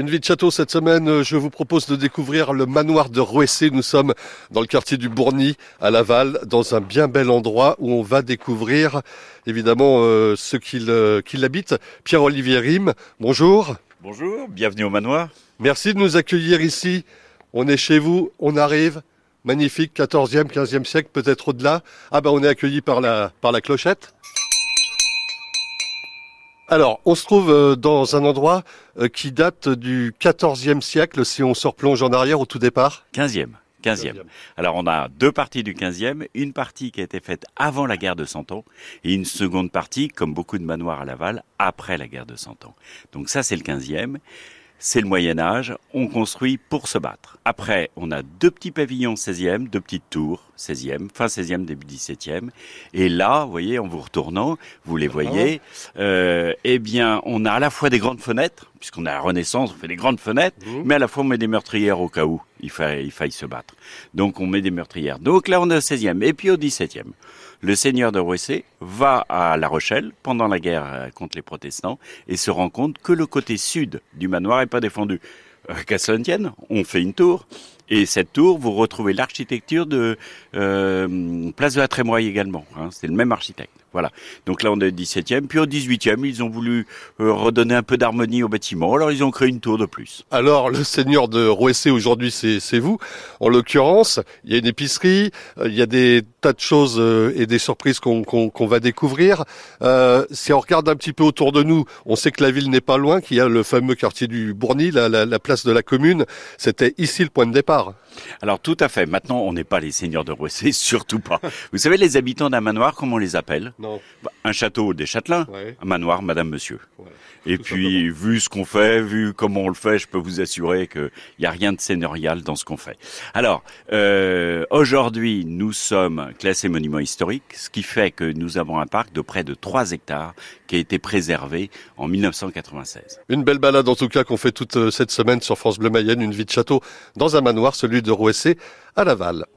Une vie de château cette semaine, je vous propose de découvrir le manoir de Rouessé. Nous sommes dans le quartier du Bourny à Laval, dans un bien bel endroit où on va découvrir évidemment euh, ceux qui l'habitent. Pierre-Olivier Rime, bonjour. Bonjour, bienvenue au manoir. Merci de nous accueillir ici. On est chez vous, on arrive. Magnifique, 14e, 15e siècle, peut-être au-delà. Ah ben on est accueilli par la, par la clochette. Alors, on se trouve euh, dans un endroit euh, qui date du XIVe siècle, si on se replonge en arrière au tout départ. 15e. 15e. Alors on a deux parties du 15e, une partie qui a été faite avant la guerre de Cent Ans et une seconde partie, comme beaucoup de manoirs à Laval, après la guerre de Cent Ans. Donc ça c'est le 15e c'est le Moyen Âge, on construit pour se battre. Après, on a deux petits pavillons 16e, deux petites tours 16e, fin 16e, début 17e. Et là, vous voyez, en vous retournant, vous les voyez, euh, eh bien, on a à la fois des grandes fenêtres, puisqu'on a la Renaissance, on fait des grandes fenêtres, mmh. mais à la fois on met des meurtrières au cas où il faille, il faille se battre. Donc on met des meurtrières. Donc là, on est au 16e. Et puis au 17e, le seigneur de Rouessé va à La Rochelle pendant la guerre euh, contre les protestants et se rend compte que le côté sud du manoir est pas défendu. Euh, qu'à cela tienne, on fait une tour. Et cette tour, vous retrouvez l'architecture de euh, Place de la Trémoille également. Hein, c'est le même architecte. Voilà. Donc là, on est au 17e. Puis au 18e, ils ont voulu euh, redonner un peu d'harmonie au bâtiment. Alors, ils ont créé une tour de plus. Alors, le seigneur de Rouessé, aujourd'hui, c'est vous. En l'occurrence, il y a une épicerie, euh, il y a des tas de choses euh, et des surprises qu'on va découvrir. si on regarde un petit peu autour de nous, on sait que la ville n'est pas loin, qu'il y a le fameux quartier du Bourny, la, la place de la commune. C'était ici le point de départ. Alors, tout à fait. Maintenant, on n'est pas les seigneurs de Rouessé, surtout pas. Vous savez, les habitants d'un manoir, comment on les appelle? Non. Bah, un château des châtelains, un manoir Madame Monsieur. Et puis, vu ce qu'on fait, vu comment on le fait, je peux vous assurer qu'il n'y a rien de seigneurial dans ce qu'on fait. Alors, euh, aujourd'hui, nous sommes classés monuments historiques, ce qui fait que nous avons un parc de près de 3 hectares qui a été préservé en 1996. Une belle balade en tout cas qu'on fait toute euh, cette semaine sur France Bleu Mayenne, une vie de château dans un manoir, celui de Rouessé à Laval.